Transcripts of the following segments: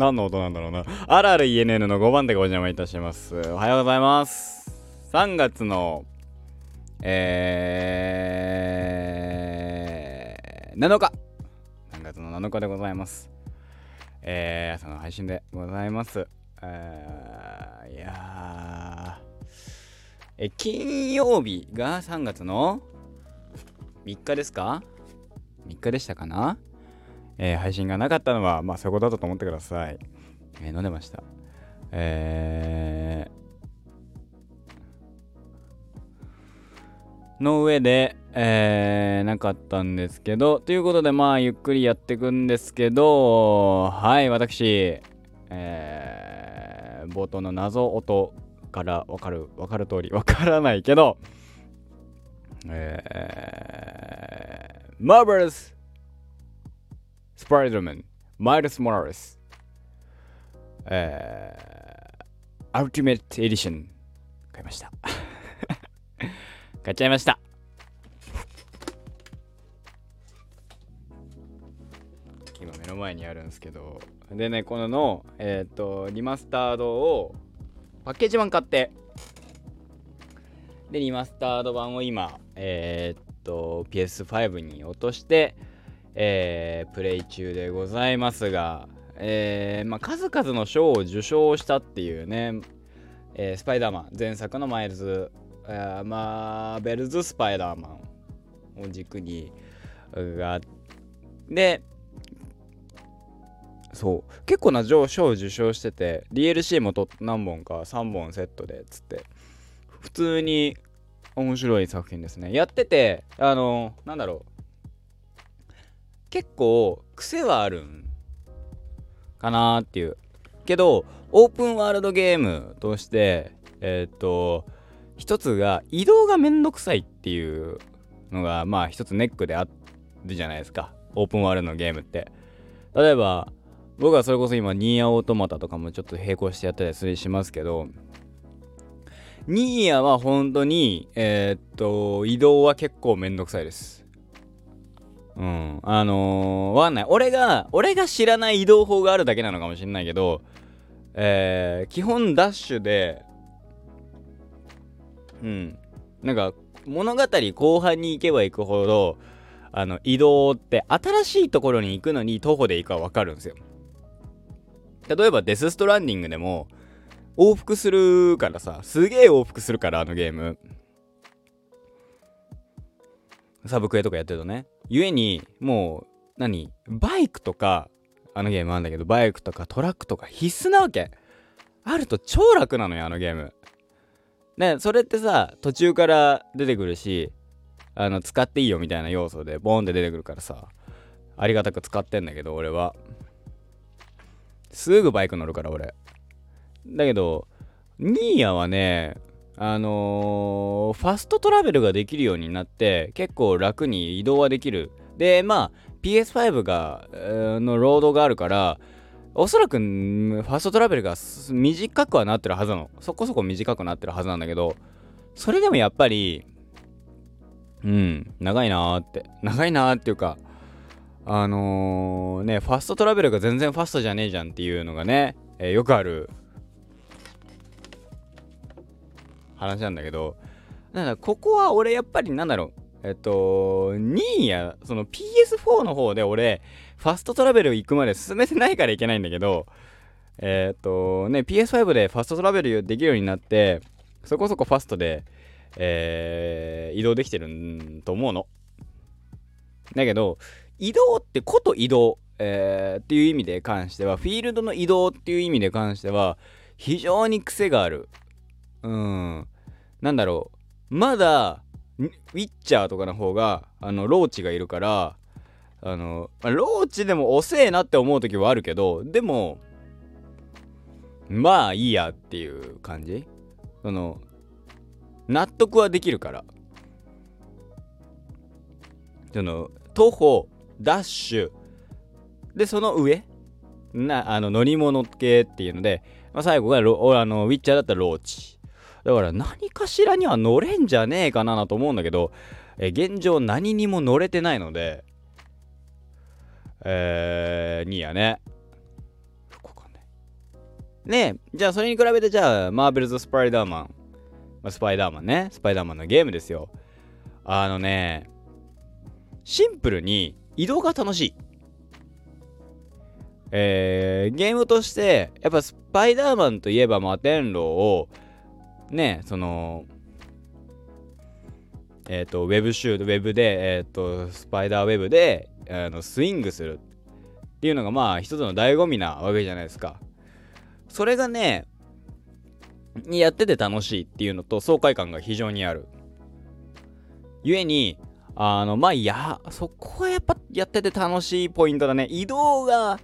何の音なんだろうな。あるある ENN の5番でお邪魔いたします。おはようございます。3月の、えー、7日。3月の7日でございます。えー、朝の配信でございます。えー、いやえ、金曜日が3月の3日ですか ?3 日でしたかな？えー、配信がなかったのは、まあそういうことだと思ってください。えー、飲んでました。えー、の上で、えー、なかったんですけど、ということで、まあ、ゆっくりやっていくんですけど、はい、私、えー、冒頭の謎音からわかる、わかる通り、わからないけど、えー、マーベルススパイダーマン、マイルス・モラレス、えー、アルティメット・エディション、買いました。買っちゃいました。今目の前にあるんですけど、でね、このの、えっ、と、リマスタードをパッケージ版買って、で、リマスタード版を今、えっ、ー、と、PS5 に落として、えー、プレイ中でございますが、えーまあ、数々の賞を受賞したっていうね、えー、スパイダーマン前作のマイルズ、えー、マーベルズ・スパイダーマンを軸にがでそう結構な賞を受賞してて DLC もと何本か3本セットでっつって普通に面白い作品ですね。やっててあのなんだろう結構癖はあるんかなーっていう。けど、オープンワールドゲームとして、えっ、と、一つが移動がめんどくさいっていうのが、まあ一つネックであるじゃないですか。オープンワールドのゲームって。例えば、僕はそれこそ今、ニーアオートマタとかもちょっと並行してやったりするしますけど、ニーアは本当に、えー、っと、移動は結構めんどくさいです。うん。あのー、わかんない。俺が、俺が知らない移動法があるだけなのかもしんないけど、えー、基本ダッシュで、うん。なんか、物語後半に行けば行くほど、あの、移動って新しいところに行くのに徒歩で行くかわかるんですよ。例えばデスストランディングでも、往復するからさ、すげえ往復するから、あのゲーム。サブクエとかやってるとね。ゆえに、もう、何？バイクとか、あのゲームあんだけど、バイクとかトラックとか必須なわけ。あると超楽なのよ、あのゲーム。ね、それってさ、途中から出てくるし、あの、使っていいよみたいな要素でボーンって出てくるからさ、ありがたく使ってんだけど、俺は。すぐバイク乗るから、俺。だけど、ニーヤはね、あのー、ファストトラベルができるようになって結構楽に移動はできる。でまあ PS5 が、えー、のロードがあるからおそらくファストトラベルが短くはなってるはずなの。そこそこ短くなってるはずなんだけどそれでもやっぱりうん長いなーって。長いなーっていうかあのー、ねファストトラベルが全然ファストじゃねえじゃんっていうのがね、えー、よくある話なんだけど、だからここは俺やっぱりなんだろう、えっと、2位や、その PS4 の方で俺、ファストトラベル行くまで進めてないからいけないんだけど、えっとね、PS5 でファストトラベルできるようになって、そこそこファストで、えー、移動できてると思うの。だけど、移動ってこと移動、えー、っていう意味で関しては、フィールドの移動っていう意味で関しては、非常に癖がある。うん。なんだろう。まだ、ウィッチャーとかの方が、あの、ローチがいるから、あの、ローチでも遅えなって思う時はあるけど、でも、まあいいやっていう感じ？その、納得はできるから。その、徒歩、ダッシュ、で、その上？な、あの、乗り物系っていうので、まあ、最後がロ、あの、ウィッチャーだったらローチ。だから何かしらには乗れんじゃねえかなと思うんだけど、え現状何にも乗れてないので、えー、にやね。ねで、じゃあそれに比べてじゃあ、マーベルズ・スパイダーマン、まあ、スパイダーマンね、スパイダーマンのゲームですよ。あのね、シンプルに移動が楽しい。えー、ゲームとして、やっぱスパイダーマンといえば摩天楼を、ね、その、えっ、ー、と、ウェブシュート、ウェブで、えっ、ー、と、スパイダーウェブで、あのスイングするっていうのがまあ一つの醍醐味なわけじゃないですか。それがね、やってて楽しいっていうのと爽快感が非常にある。故に、あの、まあい、や、そこはやっぱやってて楽しいポイントだね。移動が、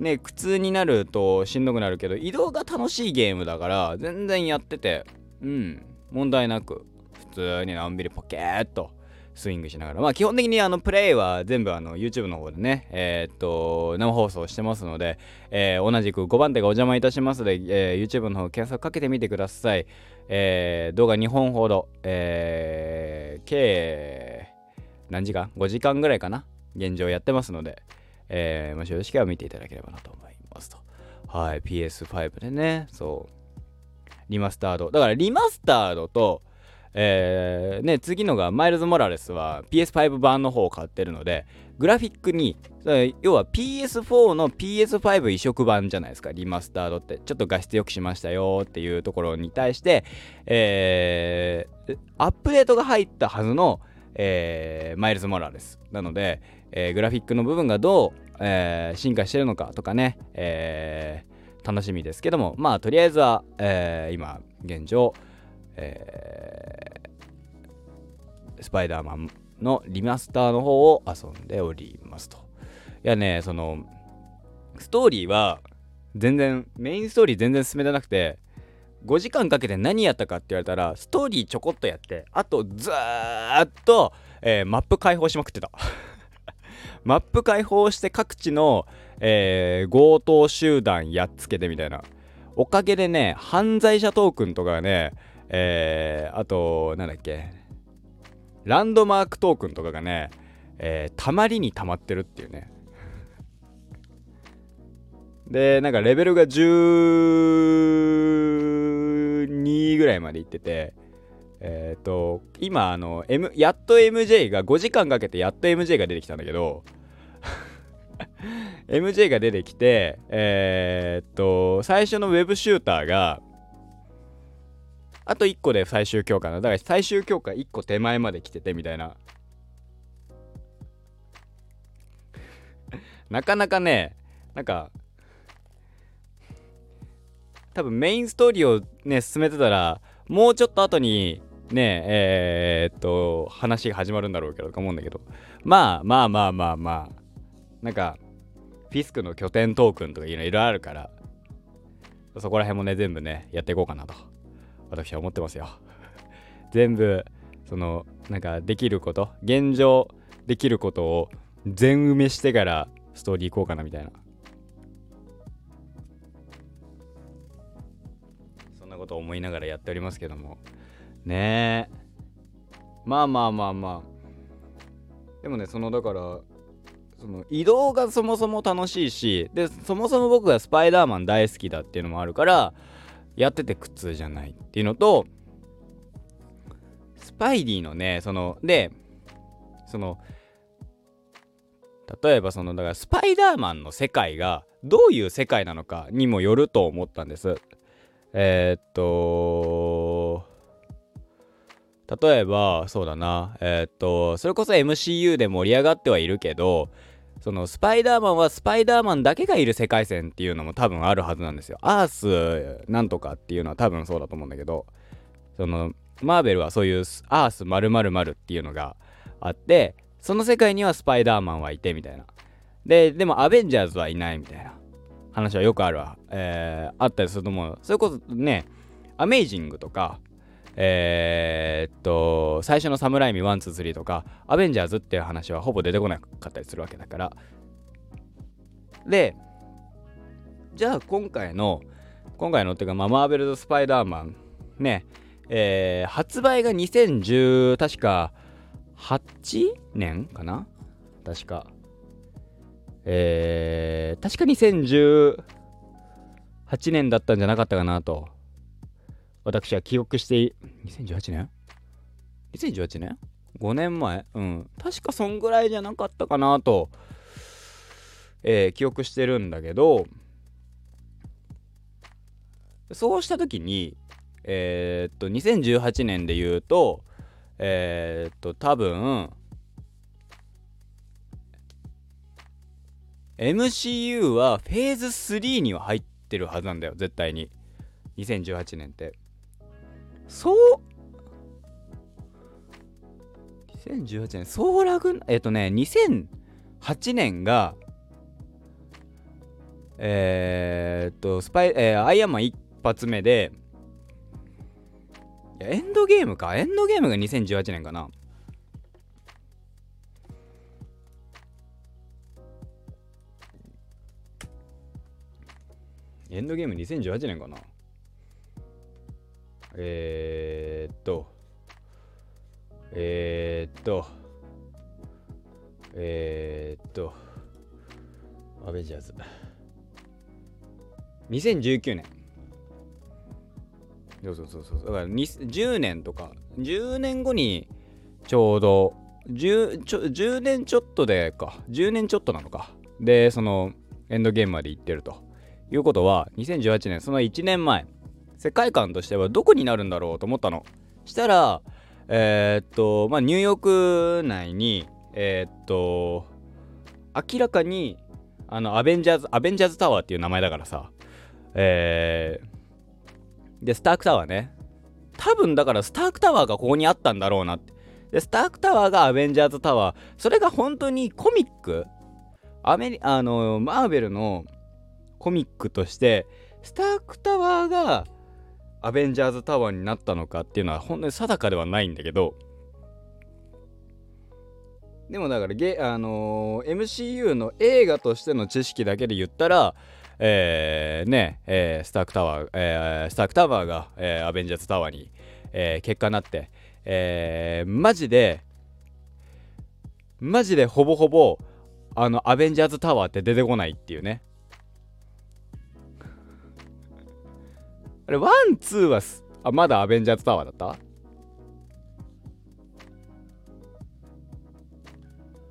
ね、苦痛になるとしんどくなるけど、移動が楽しいゲームだから、全然やってて、うん、問題なく、普通にのんびりポケーっとスイングしながら、まあ基本的にあのプレイは全部あの YouTube の方でね、えー、っと、生放送してますので、えー、同じく5番手がお邪魔いたしますので、えー、YouTube の方検索かけてみてください。え、動画2本ほど、えー、計何時間 ?5 時間ぐらいかな？現状やってますので、えー、もしよろしければ見ていただければなと思いますと。はい、PS5 でね、そう、リマスタード。だからリマスタードと、えー、ね、次のがマイルズ・モラレスは PS5 版の方を買ってるので、グラフィックに、要は PS4 の PS5 移植版じゃないですか、リマスタードって。ちょっと画質良くしましたよっていうところに対して、えー、アップデートが入ったはずの、えー、マイルズ・モラレス。なので、えー、グラフィックの部分がどう、えー、進化してるのかとかね、えー、楽しみですけども、まあ、とりあえずは、え、今、現状、え、スパイダーマンのリマスターの方を遊んでおりますと。いやね、その、ストーリーは全然、メインストーリー全然進めてなくて、5時間かけて何やったかって言われたら、ストーリーちょこっとやって、あとずーっと、えー、マップ開放しまくってた。マップ開放して各地の、えー、強盗集団やっつけてみたいな。おかげでね、犯罪者トークンとかね、えー、あと、なんだっけ、ランドマークトークンとかがね、えー、たまりにたまってるっていうね。で、なんかレベルが12ぐらいまでいってて、えっ、ー、と、今、あの、M、やっと MJ が5時間かけてやっと MJ が出てきたんだけど、MJ が出てきて、えー、っと、最初のウェブシューターが、あと1個で最終強化な。だから最終強化1個手前まで来ててみたいな。なかなかね、なんか、多分メインストーリーをね、進めてたら、もうちょっと後に、ねえー、っと、話が始まるんだろうけど、とか思うんだけど、まあまあまあまあまあ、なんか、フィスクの拠点トークンとかいろいろあるから、そこら辺もね、全部ね、やっていこうかなと。私は思ってますよ。全部そのなんかできること現状できることを全埋めしてからストーリー行こうかなみたいな。そんなことを思いながらやっておりますけども。ね。えまあまあまあまあ。でもねそのだからその移動がそもそも楽しいしでそもそも僕がスパイダーマン大好きだっていうのもあるからやってて苦痛じゃないっていうのとスパイディのねそのでその例えばそのだからスパイダーマンの世界がどういう世界なのかにもよると思ったんです。えー、っと例えばそうだなえー、っとそれこそ MCU で盛り上がってはいるけどそのスパイダーマンはスパイダーマンだけがいる世界線っていうのも多分あるはずなんですよ。アースなんとかっていうのは多分そうだと思うんだけど、そのマーベルはそういうアース〇〇〇っていうのがあって、その世界にはスパイダーマンはいてみたいな。で、でもアベンジャーズはいないみたいな話はよくあるわ。えー、あったりすると思う。それこそね、アメイジングとか、えー、っと、最初のサムライミ1、2、3とか、アベンジャーズっていう話はほぼ出てこなかったりするわけだから。で、じゃあ今回の、今回のっていうか、まあ、マーベルズ・スパイダーマン、ね、えー、発売が2010、確か、8年かな？確か。えー、確か2018年だったんじゃなかったかなと私は記憶して2018年 ?2018 年 ?5 年前？うん確かそんぐらいじゃなかったかなと、えー、記憶してるんだけどそうした時にえー、っと2018年で言うとえー、っと多分 MCU はフェーズ3には入ってるはずなんだよ絶対に2018年ってそう。2018年ソーラグえっとね2008年がえー、っとスパイ、えー、アイアンマン一発目でエンドゲームか。エンドゲームが2018年かな。エンドゲーム2018年かな。えー、っとえー、っとえー、っとアベンジャーズ2019年。そうそうそうそう。だから10年とか10年後にちょうど 10, ちょ10年ちょっとでか。10年ちょっとなのか。でそのエンドゲームまで行ってるということは2018年その1年前。世界観としてはどこになるんだろうと思ったの。したらえー、っとまあニューヨーク内にえー、っと明らかにあのアベンジャーズアベンジャーズタワーっていう名前だからさ。えー、でスタークタワーね。多分だからスタークタワーがここにあったんだろうなって。でスタークタワーがアベンジャーズタワーそれが本当にコミック？アメリあのマーベルのコミックとしてスタークタワーがアベンジャーズタワーになったのかっていうのは本当に定かではないんだけどでもだからゲ、あのー、MCU の映画としての知識だけで言ったらえー、ね、えー、スタークタワー、えー、スタークタワーが、えー、アベンジャーズタワーに、えー、結果になって、えー、マジでマジでほぼほぼあのアベンジャーズタワーって出てこないっていうね。あれ、 one, two はあ、まだアベンジャーズタワーだった？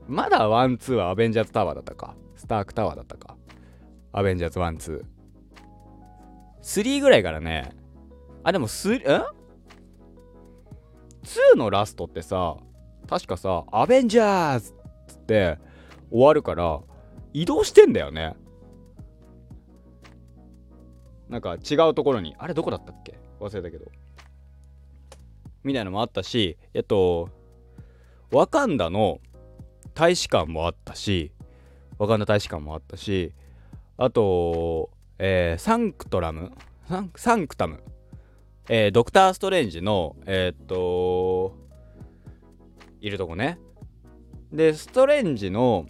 まだ one, two はアベンジャーズタワーだったか？スタークタワーだったか？アベンジャーズ one, two。3ぐらいからね。あ、でも3、え ?2 のラストってさ、確かさ、アベンジャーズつって終わるから、移動してんだよね。なんか違うところにあれどこだったっけ？忘れたけど。みたいなのもあったしえっとワカンダの大使館もあったしワカンダ大使館もあったしあと、えー、サンクトラム？サンクタム、えー、ドクター・ストレンジのえー、っといるとこね。でストレンジの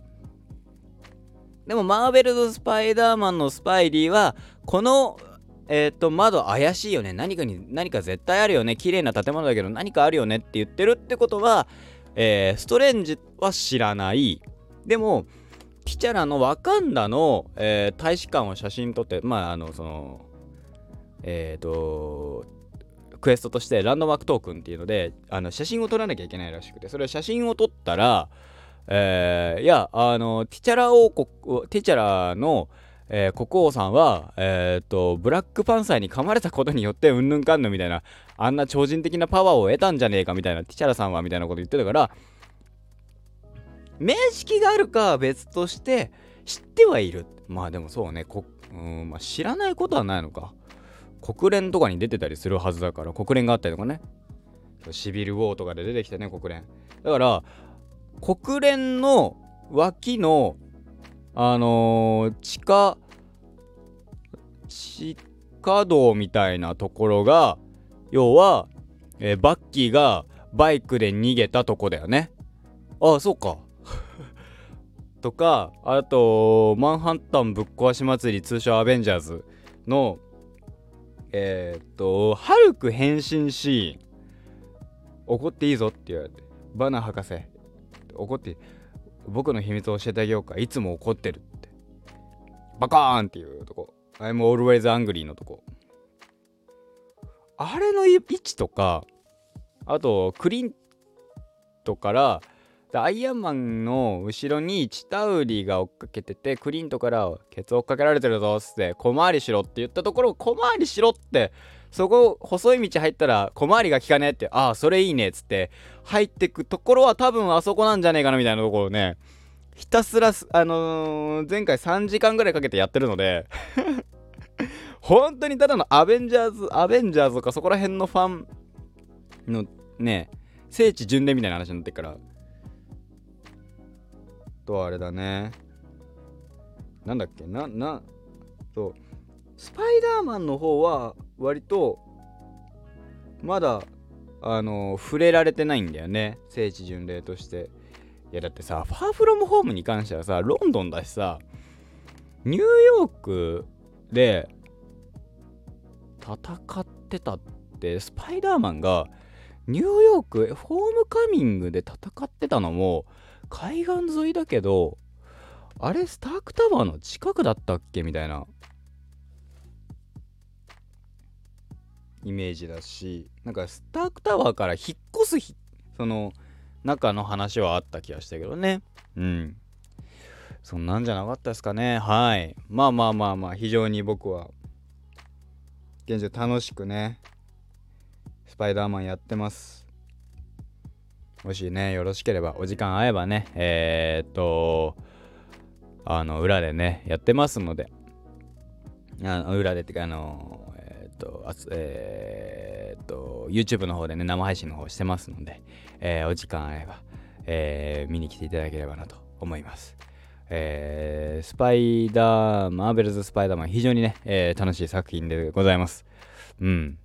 でもマーベルズ・スパイダーマンのスパイリーはこのえっ、と、窓怪しいよね。何かに、何か絶対あるよね。綺麗な建物だけど何かあるよねって言ってるってことは、えー、ストレンジは知らない。でも、ティチャラのワカンダの、えー、大使館を写真撮って、まあ、あの、その、えっ、と、クエストとしてランドマークトークンっていうので、あの写真を撮らなきゃいけないらしくて、それ写真を撮ったら、えー、いや、あの、ティチャラ王国、ティチャラの、えー、国王さんは、えー、っと、ブラックパンサーに噛まれたことによって、うんぬんかんぬんみたいな、あんな超人的なパワーを得たんじゃねえかみたいな、ティチャラさんはみたいなこと言ってたから、面識があるかは別として知ってはいる。まあでもそうね、こうんまあ、知らないことはないのか。国連とかに出てたりするはずだから、国連があったりとかね。シビルウォーとかで出てきてね、国連。だから、国連の脇のあのー、地下地下道みたいなところが要は、えー、バッキーがバイクで逃げたとこだよね。ああそうか。とかあとマンハッタンぶっ壊し祭り通称アベンジャーズのえー、っとハルク変身シーン。怒っていいぞって言われて。バナ博士。怒っていい。僕の秘密を教えてあげようか。いつも怒ってるって。バカーンっていうとこ。I'm always angry のとこ。あれの位置とかあとクリントからアイアンマンの後ろにチタウリが追っかけててクリントから「ケツ追っかけられてるぞ」っつって「小回りしろ」って言ったところ小回りしろってそこ細い道入ったら小回りが効かねえってああそれいいねっつって入ってくところは多分あそこなんじゃねえかなみたいなところねひたすらあのー、前回3時間ぐらいかけてやってるので 本当にただのアベンジャーズアベンジャーズとかそこら辺のファンのね聖地巡礼みたいな話になってから。とあれだね。なんだっけ？ななそう。スパイダーマンの方は割とまだあの触れられてないんだよね。聖地巡礼として。いやだってさファーフロムホームに関してはさロンドンだしさニューヨークで戦ってたってスパイダーマンがニューヨークホームカミングで戦ってたのも海岸沿いだけどあれスタークタワーの近くだったっけ？みたいな。イメージだしなんかスタークタワーから引っ越すその中の話はあった気がしたけどね。うん。そんなんじゃなかったですかね。はい。まあまあまあまあ非常に僕は現状楽しくねスパイダーマンやってます。もしね、よろしければ、お時間合えばね、えー、っと、あの、裏でね、やってますので、あの裏でってか、あの、と、あえー、っと、YouTube の方でね、生配信の方してますので、えー、お時間合えば、えー、見に来ていただければなと思います。えー、スパイダー、マーベルズ・スパイダーマン、非常にね、えー、楽しい作品でございます。うん。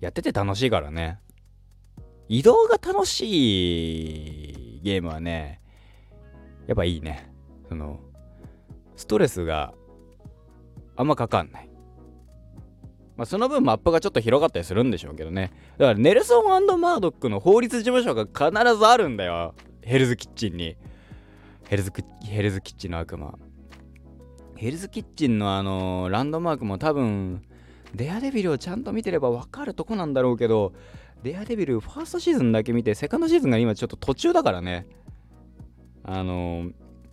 やってて楽しいからね。移動が楽しいゲームはね、やっぱいいね。その、ストレスがあんまかかんない。まあ、その分マップがちょっと広がったりするんでしょうけどね。だからネルソンマードックの法律事務所が必ずあるんだよ。ヘルズキッチンに。ヘルズヘルズキッチンの悪魔。ヘルズキッチンのあのー、ランドマークも多分、デアデビルをちゃんと見てればわかるとこなんだろうけど、デアデビルファーストシーズンだけ見てセカンドシーズンが今ちょっと途中だからねあのー、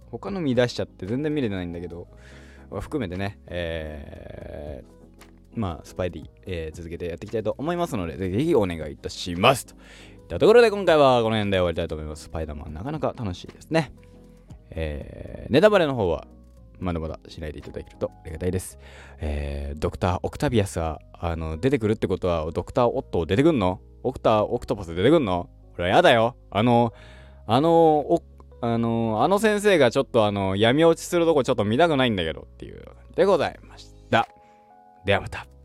他の見出しちゃって全然見れてないんだけど含めてねえー、まあスパイディ、えー、続けてやっていきたいと思いますのでぜひお願いいたしますといったところで今回はこの辺で終わりたいと思いますスパイダーマンなかなか楽しいですねえー、ネタバレの方はまだまだしないでいただけるとありがたいです。えー、ドクター・オクタビアスはあの出てくるってことはドクター・オットー出てくんの？オクター、オクトパス出てくんの？これはやだよ。あの、あの、お、あの、あの先生がちょっとあの、闇落ちするとこちょっと見たくないんだけどっていうでございました。ではまた。